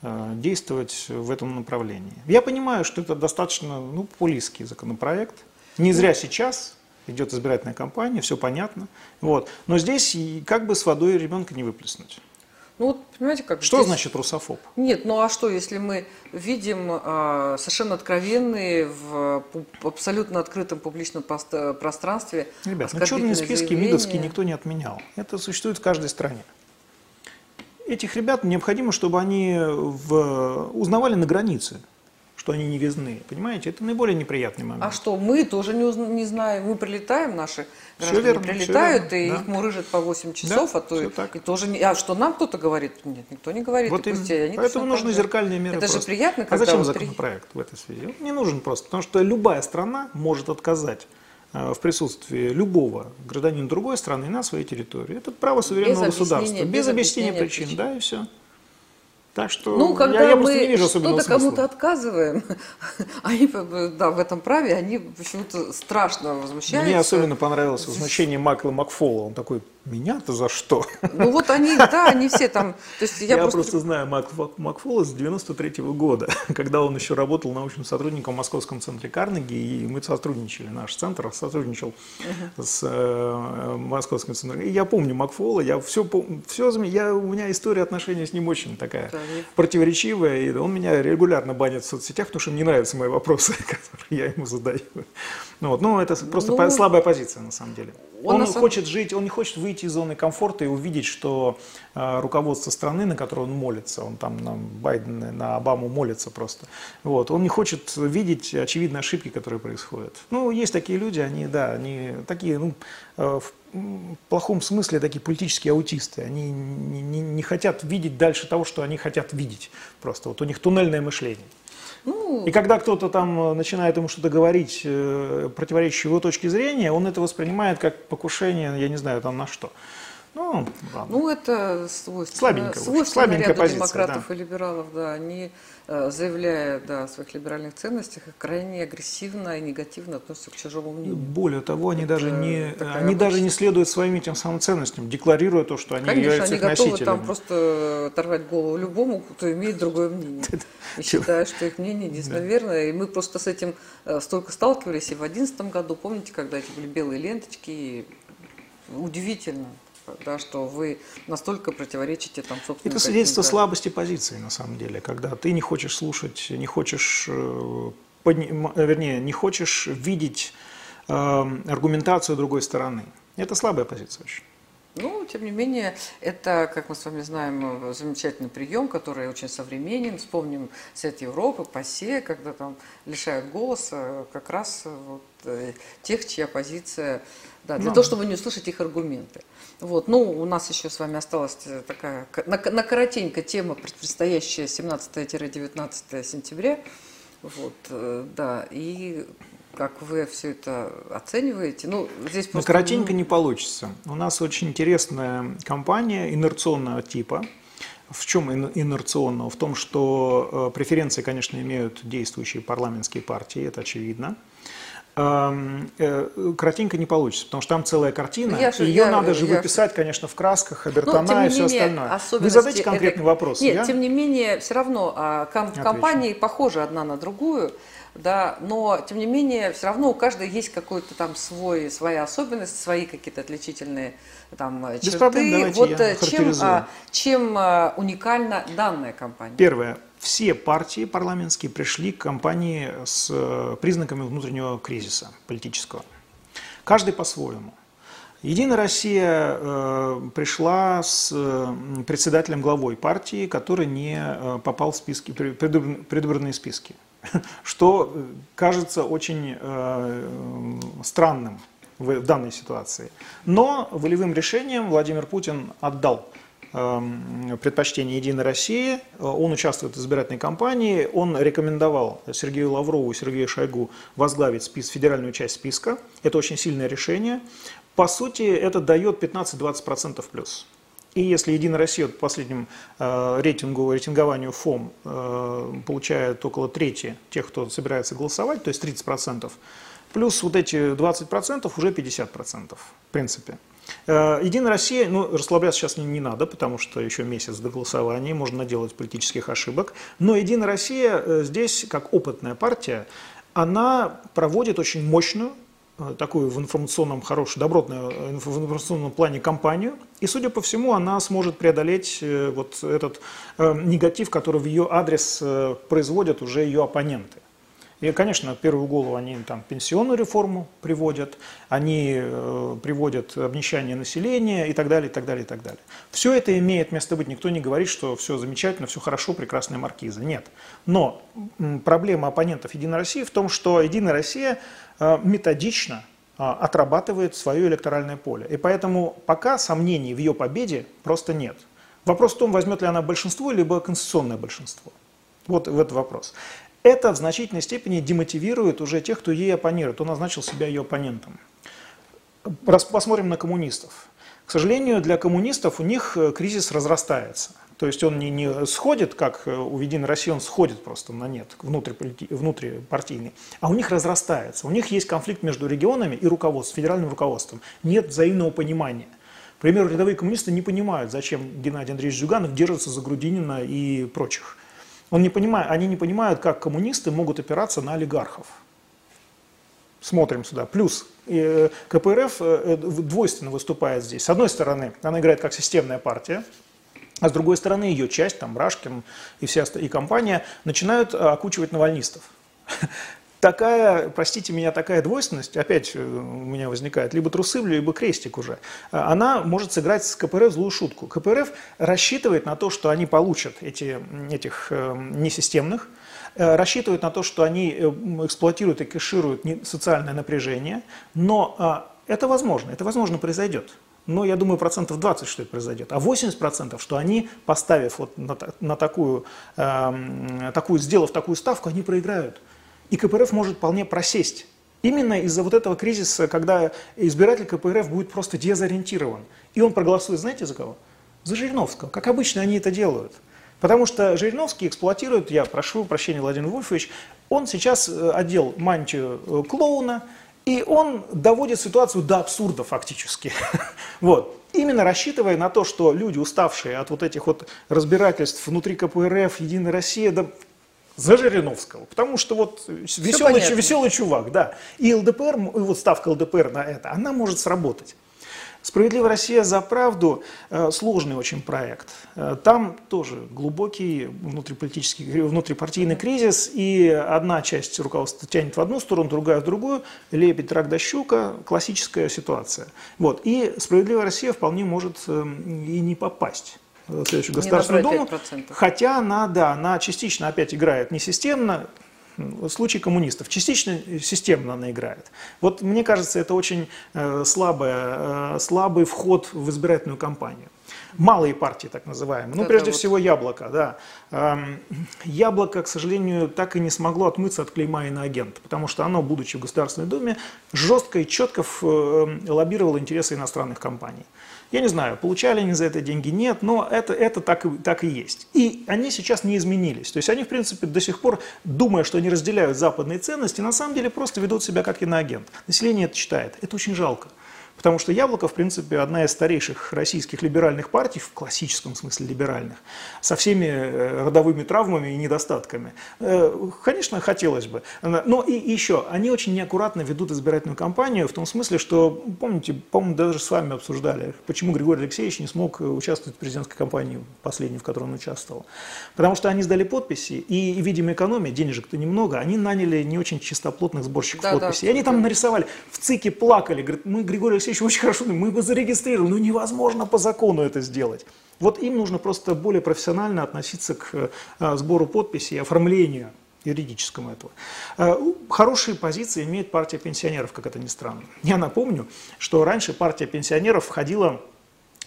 э, действовать в этом направлении. Я понимаю, что это достаточно ну, популистский законопроект. Не зря сейчас идет избирательная кампания, все понятно. Вот. Но здесь как бы с водой ребенка не выплеснуть. Ну вот, понимаете, как... Что здесь... значит русофоб? Нет, ну а что, если мы видим э, совершенно откровенные в абсолютно открытом публичном пространстве Ребят, ну черные списки заявления... МИДовские никто не отменял. Это существует в каждой стране. Этих ребят необходимо, чтобы они в... узнавали на границе что они не везны. Понимаете, это наиболее неприятный момент. А что, мы тоже не, узна, не знаем, мы прилетаем, наши граждане верно, прилетают, верно, и да. их мурыжат по 8 часов, да, а то и, так. и тоже не... А что нам кто-то говорит? Нет, никто не говорит. Вот и пусть, они Поэтому нужны зеркальные меры. Это просто. же приятно, когда А зачем законопроект при... в этой связи? Он не нужен просто, потому что любая страна может отказать э, в присутствии любого гражданина другой страны на своей территории. Это право суверенного без государства. Без, без объяснения причин, причин, да, и все. Так что ну, когда я, я мы не вижу что-то кому-то отказываем, они да, в этом праве, они почему-то страшно возмущаются. Мне особенно понравилось возмущение Макла Макфола. Он такой, меня-то за что? Ну вот они, да, они все там. То есть я, я просто... просто знаю Макла Макфола с 93 -го года, когда он еще работал научным сотрудником в Московском центре Карнеги, и мы сотрудничали, наш центр сотрудничал uh-huh. с э, Московским центром. И я помню Макфола, я все, все я, у меня история отношений с ним очень такая да, противоречивая, и он меня регулярно банит в соцсетях, потому что мне не нравятся мои вопросы, которые я ему задаю. Ну, вот, ну это просто ну, слабая позиция на самом деле. Он, он хочет жить, он не хочет выйти из зоны комфорта и увидеть, что э, руководство страны, на которое он молится, он там на Байдена, на Обаму молится просто, вот, он не хочет видеть очевидные ошибки, которые происходят. Ну, есть такие люди, они, да, они такие, ну, э, в плохом смысле такие политические аутисты. Они не, не, не хотят видеть дальше того, что они хотят видеть. Просто вот у них туннельное мышление. Ну, и когда кто-то там э, начинает ему что-то говорить, э, противоречащее его точке зрения, он это воспринимает как покушение, я не знаю, там на что. Ну, ладно. ну это свойственно, слабенько, свойственно слабенькая ряду позиция, демократов да. и либералов, да, они Э, заявляя да, о своих либеральных ценностях, крайне агрессивно и негативно относятся к чужому мнению. Более того, они, даже не, они даже не следуют своим этим самым ценностям, декларируя то, что они Конечно, являются они готовы носителями. там просто оторвать голову любому, кто имеет другое мнение. И считают, что их мнение единственно верное. И мы просто с этим э, столько сталкивались и в 2011 году, помните, когда эти были белые ленточки, удивительно да, что вы настолько противоречите там собственно. Это свидетельство слабости позиции на самом деле, когда ты не хочешь слушать, не хочешь, э, подним, вернее, не хочешь видеть э, аргументацию другой стороны. Это слабая позиция очень. Ну, тем не менее, это, как мы с вами знаем, замечательный прием, который очень современен. Вспомним Совет Европы, ПАСЕ, когда там лишают голоса как раз вот, э, тех, чья позиция, да, для ну, того, чтобы не услышать их аргументы. Вот, ну, у нас еще с вами осталась э, такая, на, на коротенько тема, предстоящая 17-19 сентября. Вот, э, да, и как вы все это оцениваете? Ну, здесь просто... коротенько не получится. У нас очень интересная компания инерционного типа. В чем инерционного? В том, что э, преференции, конечно, имеют действующие парламентские партии, это очевидно. Эм, э, Картинка не получится, потому что там целая картина, я, ее я, надо же я, выписать, конечно, в красках, обертона ну, и все остальное. Вы задайте конкретный это... вопрос. Нет, я... тем не менее, все равно а, ком- компании похожи одна на другую да, но тем не менее все равно у каждой есть какой-то там свой, своя особенность, свои какие-то отличительные там Без черты. Проблем, вот э, чем, а, чем а, уникальна данная компания? Первое. Все партии парламентские пришли к компании с э, признаками внутреннего кризиса политического. Каждый по-своему. Единая Россия э, пришла с э, председателем главой партии, который не э, попал в списки, предвыборные списки что э, кажется очень э, странным в данной ситуации. Но волевым решением Владимир Путин отдал эм, предпочтение «Единой России». Он участвует в избирательной кампании. Он рекомендовал Сергею Лаврову и Сергею Шойгу возглавить спис, федеральную часть списка. Это очень сильное решение. По сути, это дает 15-20% плюс. И если Единая Россия по последнему э, рейтингу, рейтингованию ФОМ э, получает около трети тех, кто собирается голосовать, то есть 30%, плюс вот эти 20% уже 50%, в принципе. Э, Единая Россия, ну, расслабляться сейчас не, не надо, потому что еще месяц до голосования, можно наделать политических ошибок. Но Единая Россия здесь, как опытная партия, она проводит очень мощную такую в информационном хорошую, добротную э, в информационном плане кампанию. И, судя по всему, она сможет преодолеть э, вот этот негатив, который в ее адрес производят уже ее оппоненты. И, конечно, в первую голову они там пенсионную реформу приводят, они э, приводят обнищание населения и так далее, и так далее, и так далее. Все это имеет место быть. Никто не говорит, что все замечательно, все хорошо, прекрасная маркиза. Нет. Но проблема оппонентов Единой России в том, что Единая Россия Э, методично э, отрабатывает свое электоральное поле. И поэтому пока сомнений в ее победе просто нет. Вопрос в том, возьмет ли она большинство, либо конституционное большинство. Вот в этот вопрос. Это в значительной степени демотивирует уже тех, кто ей оппонирует, кто назначил себя ее оппонентом. Посмотрим на коммунистов. К сожалению, для коммунистов у них э, кризис разрастается. То есть он не, не сходит, как э, у Единой России, он сходит просто на нет, внутрипартийный, а у них разрастается. У них есть конфликт между регионами и руководством, федеральным руководством. Нет взаимного понимания. К примеру, рядовые коммунисты не понимают, зачем Геннадий Андреевич Зюганов держится за Грудинина и прочих. Он не понимает, они не понимают, как коммунисты могут опираться на олигархов. Смотрим сюда. Плюс э, КПРФ э, двойственно выступает здесь. С одной стороны, она играет как системная партия, а с другой стороны, ее часть, там, Рашкин и, вся, и компания, начинают э, окучивать навальнистов. Такая, простите меня, такая двойственность, опять э, у меня возникает либо трусы, либо крестик уже, э, она может сыграть с КПРФ злую шутку. КПРФ рассчитывает на то, что они получат эти, этих несистемных, рассчитывает на то, что они эксплуатируют и кэшируют социальное напряжение, но это возможно, это возможно произойдет но я думаю, процентов 20, что это произойдет. А 80 процентов, что они, поставив вот на, на такую, э, такую, сделав такую ставку, они проиграют. И КПРФ может вполне просесть. Именно из-за вот этого кризиса, когда избиратель КПРФ будет просто дезориентирован. И он проголосует, знаете, за кого? За Жириновского. Как обычно они это делают. Потому что Жириновский эксплуатирует, я прошу прощения, Владимир Вольфович, он сейчас э, одел мантию э, клоуна, и он доводит ситуацию до абсурда фактически. вот. Именно рассчитывая на то, что люди, уставшие от вот этих вот разбирательств внутри КПРФ, Единая Россия, да за Жириновского, потому что вот веселый, веселый чувак, да. И ЛДПР, и вот ставка ЛДПР на это, она может сработать. Справедливая Россия за правду э, сложный очень проект. Э, там тоже глубокий внутриполитический, внутрипартийный кризис, и одна часть руководства тянет в одну сторону, другая в другую. Лебедь, рак да щука – классическая ситуация. Вот. И Справедливая Россия вполне может э, и не попасть в следующую Государственную Думу, хотя она, да, она частично опять играет несистемно, в случае коммунистов. Частично системно она играет. Вот мне кажется, это очень э, слабая, э, слабый вход в избирательную кампанию. Малые партии, так называемые. Ну, прежде вот... всего, яблоко, да. Яблоко, к сожалению, так и не смогло отмыться от клейма иноагента, потому что оно, будучи в Государственной Думе, жестко и четко э, лоббировало интересы иностранных компаний. Я не знаю, получали они за это деньги, нет, но это, это так, и, так и есть. И они сейчас не изменились. То есть они, в принципе, до сих пор, думая, что они разделяют западные ценности, на самом деле просто ведут себя как иноагент. Население это читает. Это очень жалко. Потому что Яблоко, в принципе, одна из старейших российских либеральных партий, в классическом смысле либеральных, со всеми э, родовыми травмами и недостатками. Э, конечно, хотелось бы. Но и еще, они очень неаккуратно ведут избирательную кампанию в том смысле, что, помните, по-моему, даже с вами обсуждали, почему Григорий Алексеевич не смог участвовать в президентской кампании последней, в которой он участвовал. Потому что они сдали подписи, и, видимо, экономия, денежек-то немного, они наняли не очень чистоплотных сборщиков да, подписей. Да, и они там нарисовали, в ЦИКе плакали, говорят, мы Григорий Алексеевич Алексеевич очень хорошо, мы бы зарегистрировали, но невозможно по закону это сделать. Вот им нужно просто более профессионально относиться к э, сбору подписей и оформлению юридическому этого. Э, хорошие позиции имеет партия пенсионеров, как это ни странно. Я напомню, что раньше партия пенсионеров входила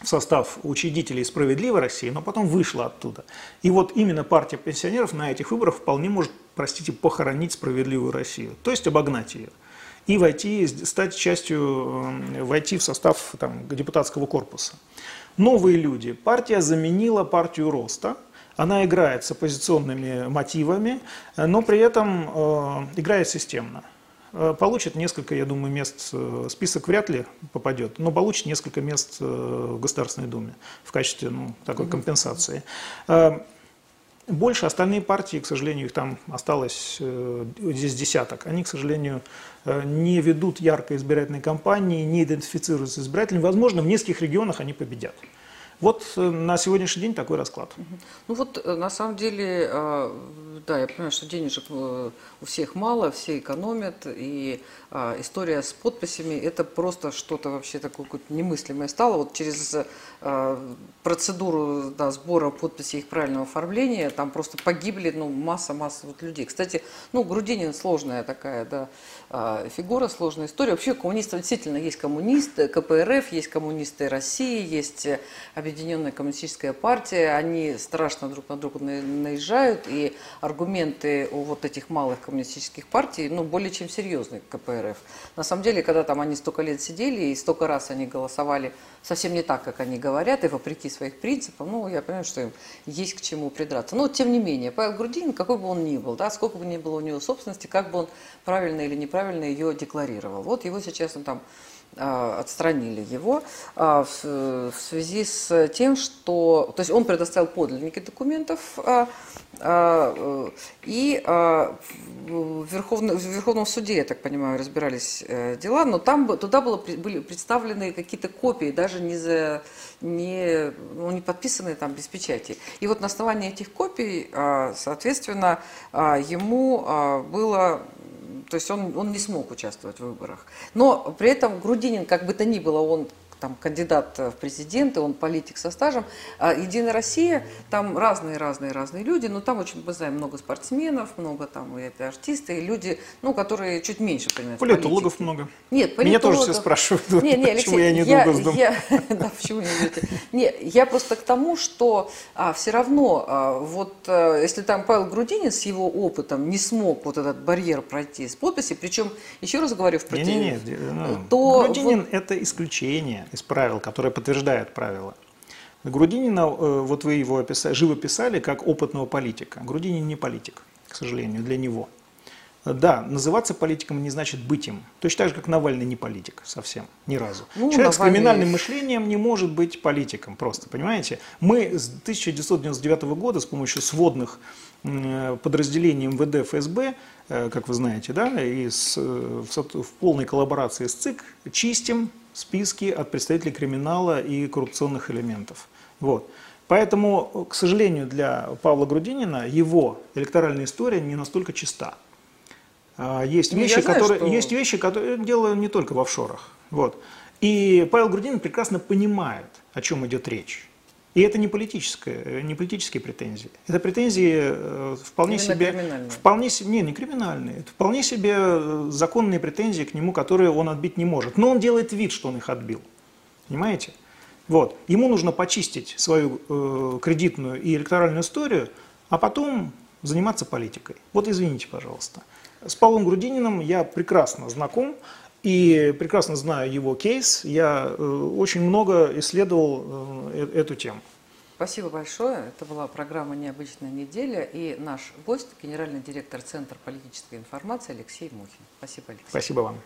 в состав учредителей «Справедливой России», но потом вышла оттуда. И вот именно партия пенсионеров на этих выборах вполне может, простите, похоронить «Справедливую Россию», то есть обогнать ее и войти, стать частью, э, войти в состав там, депутатского корпуса. Новые люди. Партия заменила партию роста. Она играет с оппозиционными мотивами, э, но при этом э, играет системно. Э, получит несколько, я думаю, мест, список вряд ли попадет, но получит несколько мест в Государственной Думе в качестве ну, такой компенсации. Больше остальные партии, к сожалению, их там осталось э, здесь десяток, они, к сожалению, э, не ведут яркой избирательной кампании, не идентифицируются с избирателями. Возможно, в нескольких регионах они победят. Вот э, на сегодняшний день такой расклад. Ну вот на самом деле, да, я понимаю, что денежек у всех мало, все экономят, и история с подписями это просто что-то вообще такое немыслимое стало. Вот через процедуру да, сбора подписей их правильного оформления, там просто погибли ну, масса-масса вот людей. Кстати, ну, Грудинин сложная такая да, а, фигура, сложная история. Вообще коммунисты действительно есть коммунисты, КПРФ, есть коммунисты России, есть Объединенная коммунистическая партия. Они страшно друг на друга наезжают, и аргументы у вот этих малых коммунистических партий ну, более чем серьезные КПРФ. На самом деле, когда там они столько лет сидели и столько раз они голосовали совсем не так, как они говорят, и вопреки своих принципов, ну, я понимаю, что им есть к чему придраться. Но, тем не менее, Павел Грудинин, какой бы он ни был, да, сколько бы ни было у него собственности, как бы он правильно или неправильно ее декларировал. Вот его сейчас он там отстранили его а, в связи с тем, что... То есть он предоставил подлинники документов, а, э, и в Верховном, в Верховном суде, я так понимаю, разбирались э, дела, но там туда было, были представлены какие-то копии, даже не, за, не, ну, не подписанные там без печати. И вот на основании этих копий, соответственно, ему было то есть он, он не смог участвовать в выборах. Но при этом Грудинин, как бы то ни было, он там кандидат в президенты, он политик со стажем. А Единая Россия, там разные-разные-разные люди, но там очень, мы знаем, много спортсменов, много там и это артисты, и люди, ну, которые чуть меньше понимают Политологов политики. много. Нет, политологов... Меня тоже все спрашивают, не, не, Алексей, почему я не иду я, в. Я, да, почему не идете? Не, я просто к тому, что а, все равно, а, вот а, если там Павел Грудинин с его опытом не смог вот этот барьер пройти с подписи, причем, еще раз говорю, в против... Не, не, не, ну, то Грудинин вот... это исключение из правил, которые подтверждают правила. Грудинина, э, вот вы его описали, живо писали как опытного политика. Грудинин не политик, к сожалению, для него. Да, называться политиком не значит быть им. Точно так же, как Навальный не политик совсем, ни разу. Ну, Человек Навальный... с криминальным мышлением не может быть политиком просто, понимаете? Мы с 1999 года с помощью сводных подразделений МВД, ФСБ, э, как вы знаете, да, и с, в, в полной коллаборации с ЦИК чистим списки от представителей криминала и коррупционных элементов. Вот. Поэтому, к сожалению, для Павла Грудинина его электоральная история не настолько чиста. А, есть Ну, вещи, знаю, которые, что- есть вещи, которые дело не только в офшорах. Вот. И Павел Грудинин прекрасно понимает, о чем идет речь. И это не, политическое, не политические претензии. Это претензии э, вполне Именно себе... Вполне, не, не криминальные. Это вполне себе э, законные претензии к нему, которые он отбить не может. Но он делает вид, что он их отбил. Понимаете? Вот. Ему нужно почистить свою э, кредитную и электоральную историю, а потом заниматься политикой. Вот извините, пожалуйста. С Павлом Грудининым я прекрасно знаком и прекрасно знаю его кейс. Я э, очень много исследовал э, э- эту тему. Спасибо большое. Это была программа «Необычная неделя» и наш гость, генеральный директор Центра политической информации Алексей Мухин. Спасибо, Алексей. Спасибо вам.